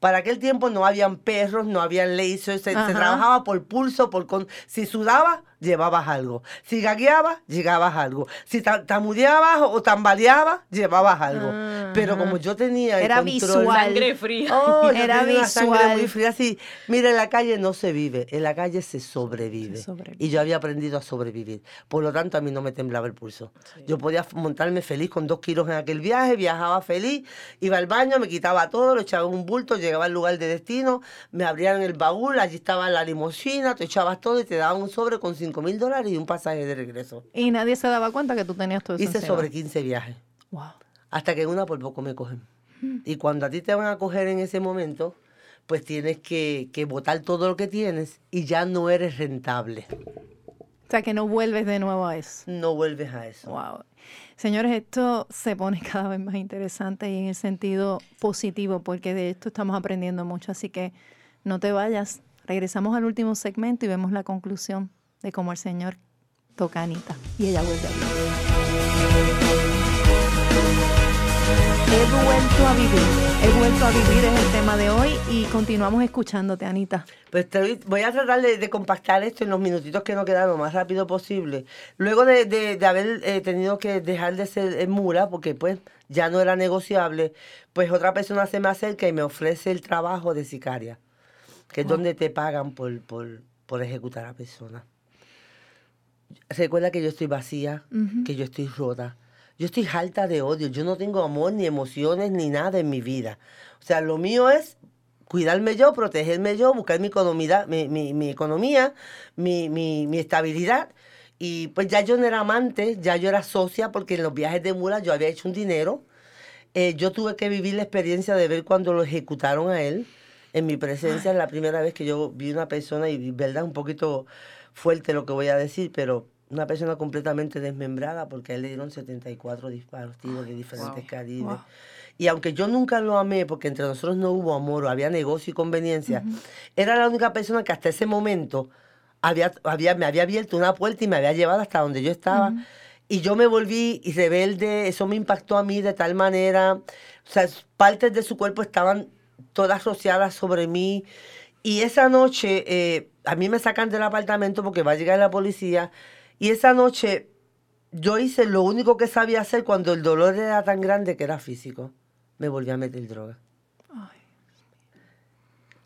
Para aquel tiempo no habían perros, no habían lasers, se, trabajaba por pulso, por con... si sudabas, llevabas algo. Si gagueabas, llegabas algo. Si ta- tamudeabas o tambaleabas, llevabas algo. Pero como yo tenía el Era control- visual. Sangre fría. Oh, Era sangre visual. muy fría. Así, mira, en la calle no se vive, en la calle se sobrevive. Se sobrevive. Y yo había aprendido a sobrevivir. Por lo tanto, a mí no me temblaba el pulso. Yo podía montarme feliz con dos kilos en aquel viaje, viajaba feliz, iba al baño, me quitaba todo, lo echaba en un bulto, llegaba al lugar de destino, me abrían el baúl, allí estaba la limusina, te echabas todo y te daban un sobre con 5 mil dólares y un pasaje de regreso. Y nadie se daba cuenta que tú tenías todo eso Hice encima. sobre 15 viajes. Wow. Hasta que una por poco me cogen. Y cuando a ti te van a coger en ese momento, pues tienes que, que botar todo lo que tienes y ya no eres rentable. O sea, que no vuelves de nuevo a eso. No vuelves a eso. Wow. Señores, esto se pone [LAUGHS] cada vez más interesante y en el sentido positivo, porque de esto estamos aprendiendo mucho. Así que no te vayas. Regresamos al último segmento y vemos la conclusión de cómo el Señor toca a Anita y ella vuelve a vivir. He vuelto a vivir. He vuelto a vivir es el tema de hoy y continuamos escuchándote, Anita. Pues te voy- a tratar de, de compactar esto en los minutitos que nos quedan lo más rápido posible. Luego de, de- de haber eh, tenido que dejar de ser eh, mula, porque pues ya no era negociable, pues otra persona se me acerca y me ofrece el trabajo de sicaria, que es donde te pagan por, por, por ejecutar a personas. Recuerda que yo estoy vacía, que yo estoy rota. Yo estoy harta de odio. Yo no tengo amor, ni emociones, ni nada en mi vida. O sea, lo mío es cuidarme yo, protegerme yo, buscar mi economía, mi, mi- mi economía, mi, mi- mi estabilidad. Y pues ya yo no era amante, ya yo era socia, porque en los viajes de mula yo había hecho un dinero. Eh, yo tuve que vivir la experiencia de ver cuando lo ejecutaron a él en mi presencia. Es la primera vez que yo vi una persona, y verdad, un poquito fuerte lo que voy a decir, pero una persona completamente desmembrada porque a él le dieron 74 disparos, tiros de diferentes calibres. Y aunque yo nunca lo amé, porque entre nosotros no hubo amor, había negocio y conveniencia, era la única persona que hasta ese momento había, había, me había abierto una puerta y me había llevado hasta donde yo estaba. Y yo me volví rebelde, eso me impactó a mí de tal manera, o sea, partes de su cuerpo estaban todas rociadas sobre mí. Y esa noche, eh, a mí me sacan del apartamento porque va a llegar la policía. Y esa noche yo hice lo único que sabía hacer cuando el dolor era tan grande que era físico. Me volví a meter droga.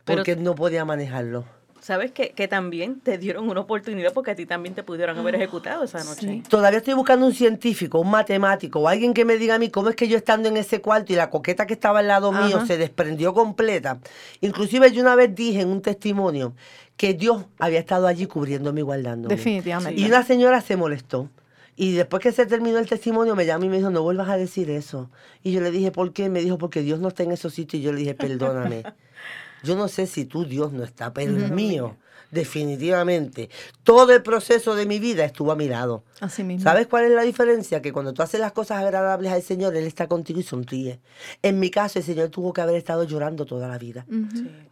Pero- Porque no podía manejarlo. ¿Sabes que, que también te dieron una oportunidad porque a ti también te pudieron haber ejecutado esa noche? Sí. Todavía estoy buscando un científico, un matemático o alguien que me diga a mí cómo es que yo estando en ese cuarto y la coqueta que estaba al lado mío se desprendió completa. Inclusive yo una vez dije en un testimonio que Dios había estado allí cubriéndome y guardándome. Definitivamente. Y una señora se molestó. Y después que se terminó el testimonio, me llamó y me dijo, no vuelvas a decir eso. Y yo le dije, ¿por qué? Me dijo, porque Dios no está en esos sitios. Y yo le dije, perdóname. [LAUGHS] Yo no sé si tú, Dios, no está, pero el mío, definitivamente. Todo el proceso de mi vida estuvo a mi lado. Así mismo. ¿Sabes cuál es la diferencia? Que cuando tú haces las cosas agradables al Señor, Él está contigo y sonríe. En mi caso, el Señor tuvo que haber estado llorando toda la vida,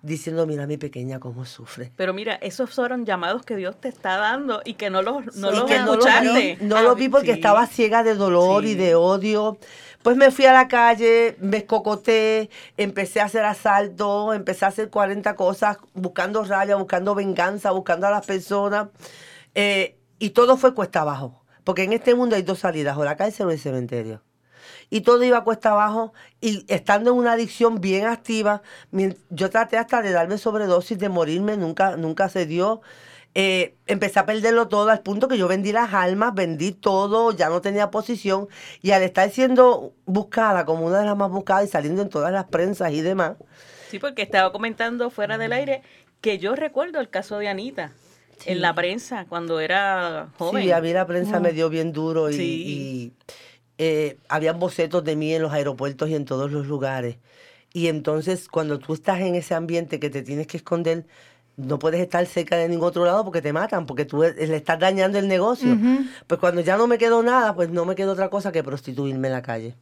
diciendo, mira mi pequeña cómo sufre. Pero mira, esos fueron llamados que Dios te está dando y que no los, no los que no lo escuchaste. vi, no lo vi porque Sí. estaba ciega de dolor y de odio. Pues me fui a la calle, me escocoté, empecé a hacer asalto, empecé a hacer 40 cosas, buscando rabia, buscando venganza, buscando a las personas. Eh, y todo fue cuesta abajo. Porque en este mundo hay dos salidas, o la cárcel o el cementerio. Y todo iba cuesta abajo. Y estando en una adicción bien activa, yo traté hasta de darme sobredosis, de morirme, nunca, nunca se dio. Eh, empecé a perderlo todo al punto que yo vendí las almas, vendí todo, ya no tenía posición y al estar siendo buscada como una de las más buscadas y saliendo en todas las prensas y demás. Sí, porque estaba comentando fuera del aire que yo recuerdo el caso de Anita en la prensa cuando era joven. Sí, a mí la prensa me dio bien duro y, Sí. y, eh, habían bocetos de mí en los aeropuertos y en todos los lugares. Y entonces cuando tú estás en ese ambiente que te tienes que esconder, no puedes estar cerca de ningún otro lado porque te matan, porque tú le estás dañando el negocio. Pues cuando ya no me quedó nada, pues no me quedó otra cosa que prostituirme en la calle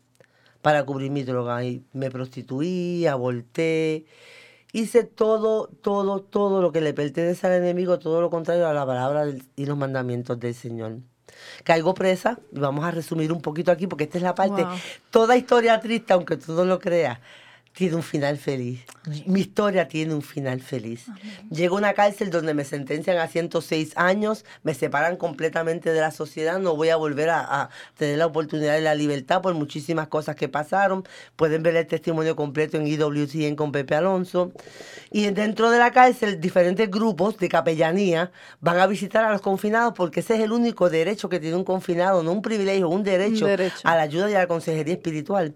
para cubrir mi droga. Y me prostituí, aborté, hice todo, todo, todo lo que le pertenece al enemigo, todo lo contrario a la palabra y los mandamientos del Señor. Caigo presa, y vamos a resumir un poquito aquí porque esta es la parte, Wow. toda historia triste, aunque tú no lo creas, tiene un final feliz. Mi historia tiene un final feliz. Llego a una cárcel donde me sentencian a 106 años, me separan completamente de la sociedad, no voy a volver a, a tener la oportunidad de la libertad por muchísimas cosas que pasaron. Pueden ver el testimonio completo en IWCN con Pepe Alonso. Y dentro de la cárcel, diferentes grupos de capellanía van a visitar a los confinados porque ese es el único derecho que tiene un confinado, no un privilegio, un derecho, derecho. a la ayuda y a la consejería espiritual.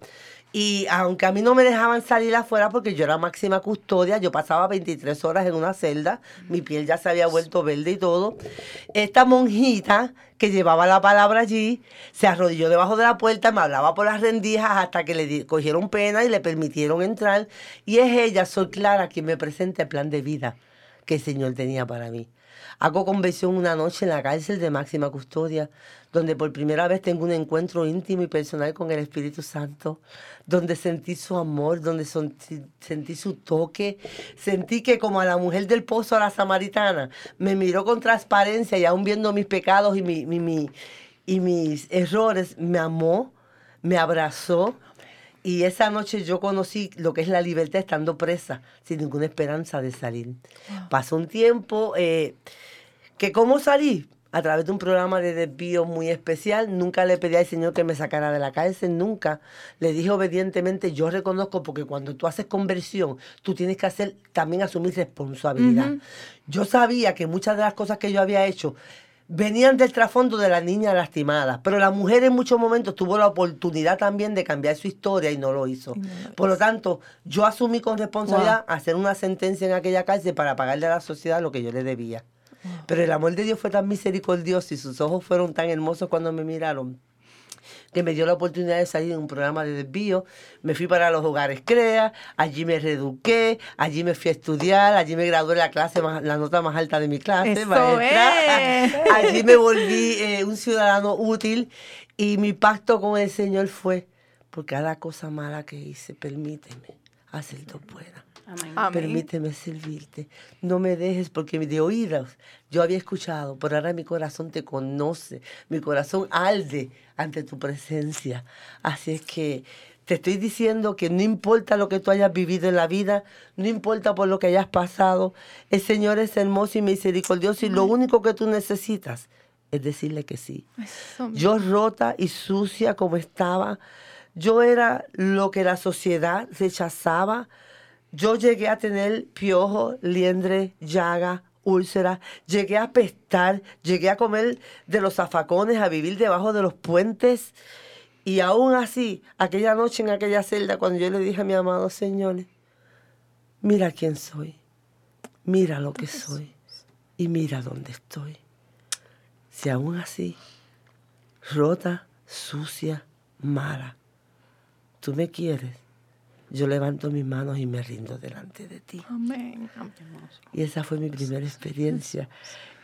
Y aunque a mí no me dejaban salir afuera porque yo era máxima custodia, yo pasaba 23 horas en una celda, mi piel ya se había vuelto verde y todo. Esta monjita que llevaba la palabra allí se arrodilló debajo de la puerta, me hablaba por las rendijas hasta que le cogieron pena y le permitieron entrar. Y es ella, Soy Clara, quien me presenta el plan de vida que el Señor tenía para mí. Hago conversión una noche en la cárcel de máxima custodia, donde por primera vez tengo un encuentro íntimo y personal con el Espíritu Santo, donde sentí su amor, donde sentí su toque, sentí que como a la mujer del pozo, a la samaritana, me miró con transparencia y aún viendo mis pecados y mis errores, me amó, me abrazó. Y esa noche yo conocí lo que es la libertad estando presa, sin ninguna esperanza de salir. Pasó un tiempo eh, que cómo salí a través de un programa de desvío muy especial. Nunca le pedí al Señor que me sacara de la cárcel, nunca. Le dije obedientemente, yo reconozco porque cuando tú haces conversión, tú tienes que hacer también asumir responsabilidad. Yo sabía que muchas de las cosas que yo había hecho venían del trasfondo de la niña lastimada, pero la mujer en muchos momentos tuvo la oportunidad también de cambiar su historia y no lo hizo. Por lo tanto, yo asumí con responsabilidad hacer una sentencia en aquella cárcel para pagarle a la sociedad lo que yo le debía. Pero el amor de Dios fue tan misericordioso y sus ojos fueron tan hermosos cuando me miraron que me dio la oportunidad de salir en un programa de desvío. Me fui para los hogares CREA, allí me reeduqué, allí me fui a estudiar, allí me gradué la clase más, la nota más alta de mi clase, Eso maestra. es. [LAUGHS] Allí me volví eh, un ciudadano útil y mi pacto con el Señor fue, por cada cosa mala que hice, permíteme hacer dos buenas. Amén. Permíteme servirte. No me dejes porque de oídos yo había escuchado, pero ahora mi corazón te conoce. Mi corazón arde ante tu presencia. Así es que te estoy diciendo que no importa lo que tú hayas vivido en la vida, no importa por lo que hayas pasado, el Señor es hermoso y misericordioso y lo único que tú necesitas es decirle que sí. Eso Yo rota y sucia como estaba, yo era lo que la sociedad rechazaba. Yo llegué a tener piojo, liendre, llaga, úlcera, llegué a pestar, llegué a comer de los zafacones, a vivir debajo de los puentes. Y aún así, aquella noche en aquella celda, cuando yo le dije a mi amado Señor, mira quién soy, mira lo que soy y mira dónde estoy. Si aún así, rota, sucia, mala, tú me quieres, yo levanto mis manos y me rindo delante de ti. Amén. Y esa fue mi primera experiencia.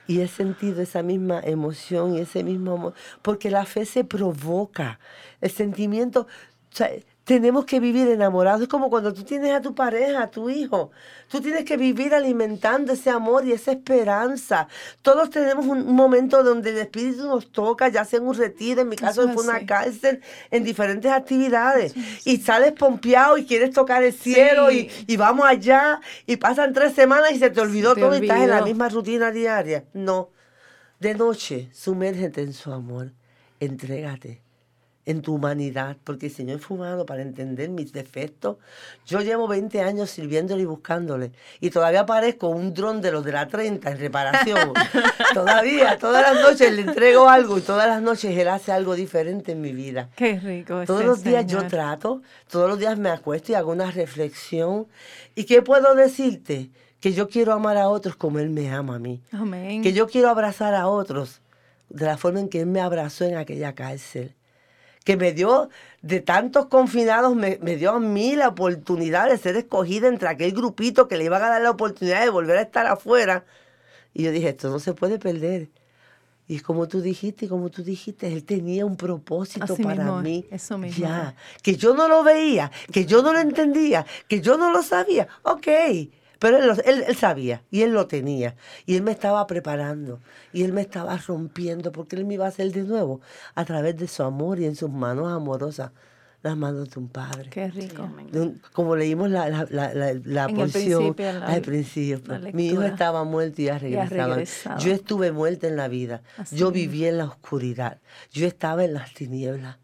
Y he sentido esa misma emoción y ese mismo amor, porque la fe se provoca. El sentimiento, o sea, tenemos que vivir enamorados. Es como cuando tú tienes a tu pareja, a tu hijo. Tú tienes que vivir alimentando ese amor y esa esperanza. Todos tenemos un momento donde el Espíritu nos toca, ya sea en un retiro, en mi caso fue una cárcel, en diferentes actividades. Y sales pompeado y quieres tocar el cielo y, y vamos allá y pasan tres semanas y se te olvidó te todo y estás en la misma rutina diaria. No. De noche, sumérgete en su amor. Entrégate. En tu humanidad, porque el Señor fue humano para entender mis defectos. Yo llevo 20 años sirviéndole y buscándole, y todavía parezco un dron de los de la 30 en reparación. [LAUGHS] todavía, todas las noches le entrego algo y todas las noches Él hace algo diferente en mi vida. Qué rico. Todos los días yo Señor. trato, todos los días me acuesto y hago una reflexión. ¿Y qué puedo decirte? Que yo quiero amar a otros como Él me ama a mí. Amén. Que yo quiero abrazar a otros de la forma en que Él me abrazó en aquella cárcel. Que me dio, de tantos confinados, me, me dio a mí la oportunidad de ser escogida entre aquel grupito que le iban a dar la oportunidad de volver a estar afuera. Y yo dije, esto no se puede perder. Y es como tú dijiste, y como tú dijiste, Él tenía un propósito Así para mismo, mí. eso mismo. Ya, que yo no lo veía, que yo no lo entendía, que yo no lo sabía. Ok, pero él, él, él sabía y él lo tenía. Y él me estaba preparando y él me estaba rompiendo porque él me iba a hacer de nuevo a través de su amor y en sus manos amorosas, las manos de un padre. Qué rico. Un- como leímos la, la, la, la, porción al principio. la Mi hijo estaba muerto y ha Y ha regresado. regresado. Yo estuve muerta en la vida. Así Yo viví en la oscuridad. Yo estaba en las tinieblas.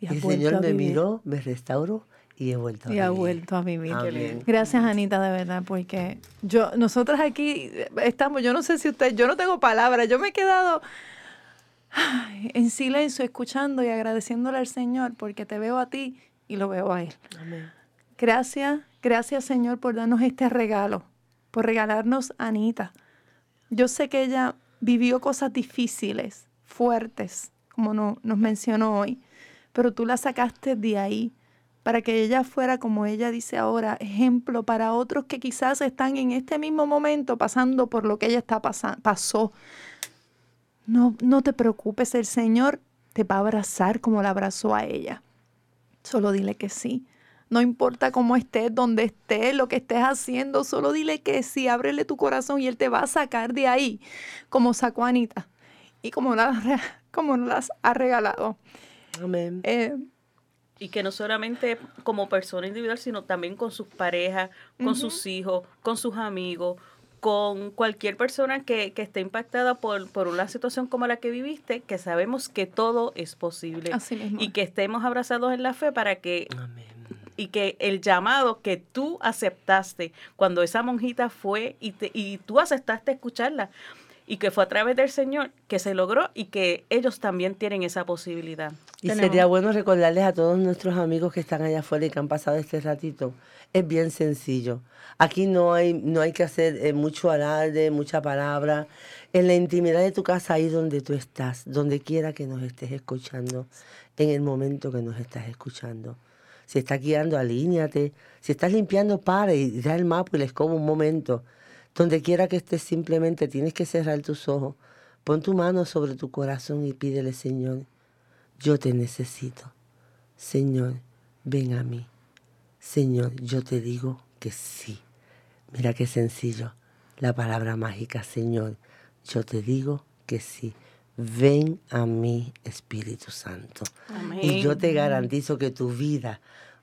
Y el Señor me miró, me restauró y he vuelto a Y ha vivir. vuelto a vivir. Amén. Gracias, Anita, de verdad, porque yo, nosotros aquí estamos, yo no sé si usted, yo no tengo palabras, yo me he quedado ay, en silencio, escuchando y agradeciéndole al Señor, porque te veo a ti y lo veo a Él. Amén. Gracias, gracias Señor por darnos este regalo, por regalarnos a Anita. Yo sé que ella vivió cosas difíciles, fuertes, como no- nos mencionó hoy, pero tú la sacaste de ahí para que ella fuera, como ella dice ahora, ejemplo para otros que quizás están en este mismo momento pasando por lo que ella está pasó. No, no te preocupes, el Señor te va a abrazar como la abrazó a ella. Solo dile que sí. No importa cómo estés, dónde estés, lo que estés haciendo, solo dile que sí, ábrele tu corazón y Él te va a sacar de ahí, como sacó a Anita y como, la, [LAUGHS] como nos las ha regalado. Amén. Eh, Y que no solamente como persona individual, sino también con sus parejas, con sus hijos, con sus amigos, con cualquier persona que, que esté impactada por, por una situación como la que viviste, que sabemos que todo es posible. Así mismo. Y que estemos abrazados en la fe para que Amén. y que el llamado que tú aceptaste cuando esa monjita fue y, te, y tú aceptaste escucharla y que fue a través del Señor que se logró y que ellos también tienen esa posibilidad. Y Tenemos- sería bueno recordarles a todos nuestros amigos que están allá afuera y que han pasado este ratito. Es bien sencillo. Aquí no hay, no hay que hacer eh, mucho alarde, mucha palabra. En la intimidad de tu casa, ahí donde tú estás, donde quiera que nos estés escuchando, en el momento que nos estás escuchando. Si estás guiando, alíñate. Si estás limpiando, para y da el mapa y les como un momento. Donde quiera que estés, simplemente tienes que cerrar tus ojos. Pon tu mano sobre tu corazón y pídele, Señor, yo te necesito. Señor, ven a mí. Señor, yo te digo que sí. Mira qué sencillo. La palabra mágica, Señor, yo te digo que sí. Ven a mí, Espíritu Santo. Y yo te garantizo que tu vida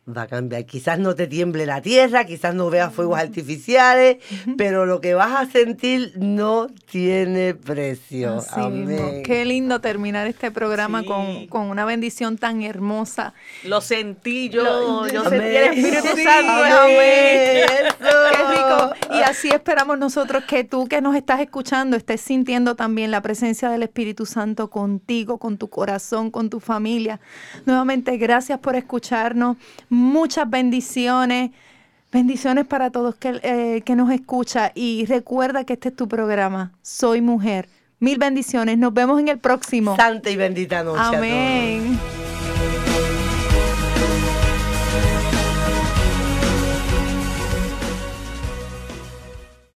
va a cambiar. Quizás no te tiemble la tierra, quizás no veas fuegos artificiales, pero lo que vas a sentir no tiene precio. así mismo. Amén. Qué lindo terminar este programa Sí. con, con una bendición tan hermosa. Lo sentí yo, Lo- yo Amén. sentí el Espíritu Sí, Santo. amén. Eso. Qué rico. Y así esperamos nosotros que tú que nos estás escuchando estés sintiendo también la presencia del Espíritu Santo contigo, con tu corazón, con tu familia. Nuevamente, gracias por escucharnos. Muchas bendiciones. Bendiciones para todos que, eh, que nos escucha. Y recuerda que este es tu programa. Soy mujer. Mil bendiciones. Nos vemos en el próximo. Santa y bendita noche. a todos. Amén.